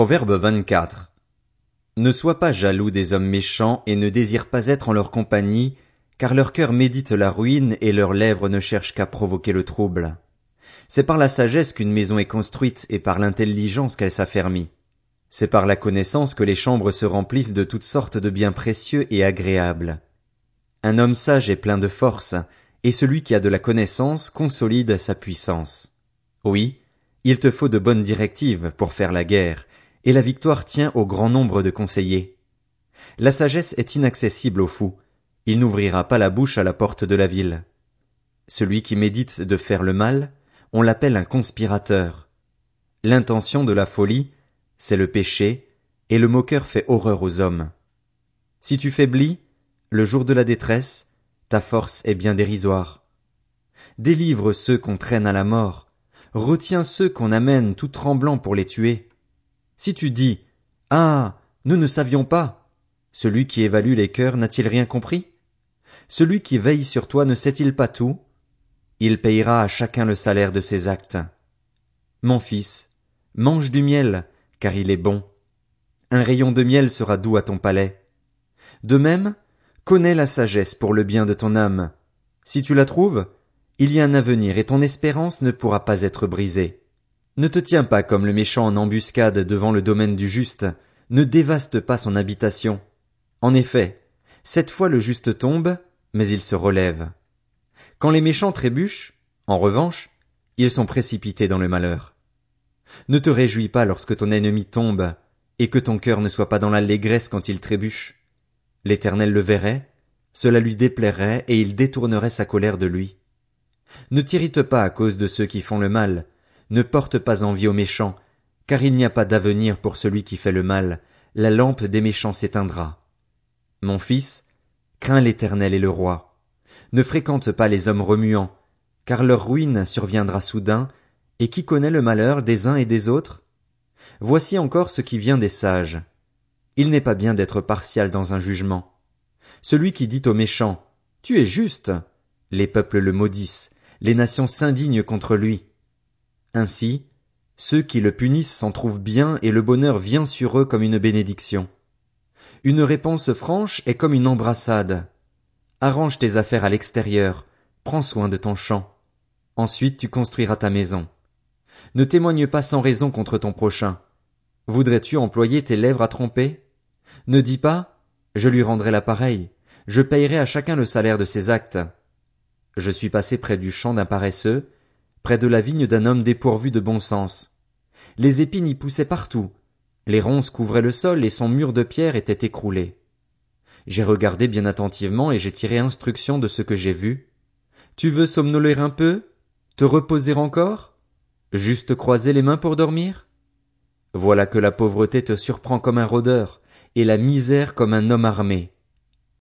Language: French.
Proverbe 24. Ne sois pas jaloux des hommes méchants et ne désire pas être en leur compagnie, car leur cœur médite la ruine et leurs lèvres ne cherchent qu'à provoquer le trouble. C'est par la sagesse qu'une maison est construite et par l'intelligence qu'elle s'affermit. C'est par la connaissance que les chambres se remplissent de toutes sortes de biens précieux et agréables. Un homme sage est plein de force, et celui qui a de la connaissance consolide sa puissance. Oui, il te faut de bonnes directives pour faire la guerre, et la victoire tient au grand nombre de conseillers. La sagesse est inaccessible aux fous, il n'ouvrira pas la bouche à la porte de la ville. Celui qui médite de faire le mal, on l'appelle un conspirateur. L'intention de la folie, c'est le péché, et le moqueur fait horreur aux hommes. Si tu faiblis, le jour de la détresse, ta force est bien dérisoire. Délivre ceux qu'on traîne à la mort, retiens ceux qu'on amène tout tremblants pour les tuer. Si tu dis Ah. Nous ne savions pas. Celui qui évalue les cœurs n'a-t-il rien compris? Celui qui veille sur toi ne sait-il pas tout? Il payera à chacun le salaire de ses actes. Mon fils, mange du miel, car il est bon. Un rayon de miel sera doux à ton palais. De même, connais la sagesse pour le bien de ton âme. Si tu la trouves, il y a un avenir et ton espérance ne pourra pas être brisée. Ne te tiens pas comme le méchant en embuscade devant le domaine du juste, ne dévaste pas son habitation. En effet, cette fois le juste tombe, mais il se relève. Quand les méchants trébuchent, en revanche, ils sont précipités dans le malheur. Ne te réjouis pas lorsque ton ennemi tombe, et que ton cœur ne soit pas dans l'allégresse quand il trébuche. L'Éternel le verrait, cela lui déplairait, et il détournerait sa colère de lui. Ne t'irrite pas à cause de ceux qui font le mal, ne porte pas envie aux méchants, car il n'y a pas d'avenir pour celui qui fait le mal, la lampe des méchants s'éteindra. Mon fils, crains l'Éternel et le roi. Ne fréquente pas les hommes remuants, car leur ruine surviendra soudain, et qui connaît le malheur des uns et des autres? Voici encore ce qui vient des sages. Il n'est pas bien d'être partial dans un jugement. Celui qui dit aux méchants, Tu es juste, les peuples le maudissent, les nations s'indignent contre lui. Ainsi, ceux qui le punissent s'en trouvent bien et le bonheur vient sur eux comme une bénédiction. Une réponse franche est comme une embrassade. Arrange tes affaires à l'extérieur, prends soin de ton champ. Ensuite tu construiras ta maison. Ne témoigne pas sans raison contre ton prochain. Voudrais-tu employer tes lèvres à tromper? Ne dis pas, je lui rendrai l'appareil, je payerai à chacun le salaire de ses actes. Je suis passé près du champ d'un paresseux, près de la vigne d'un homme dépourvu de bon sens. Les épines y poussaient partout, les ronces couvraient le sol et son mur de pierre était écroulé. J'ai regardé bien attentivement et j'ai tiré instruction de ce que j'ai vu. Tu veux somnoler un peu? Te reposer encore? Juste croiser les mains pour dormir? Voilà que la pauvreté te surprend comme un rôdeur, et la misère comme un homme armé.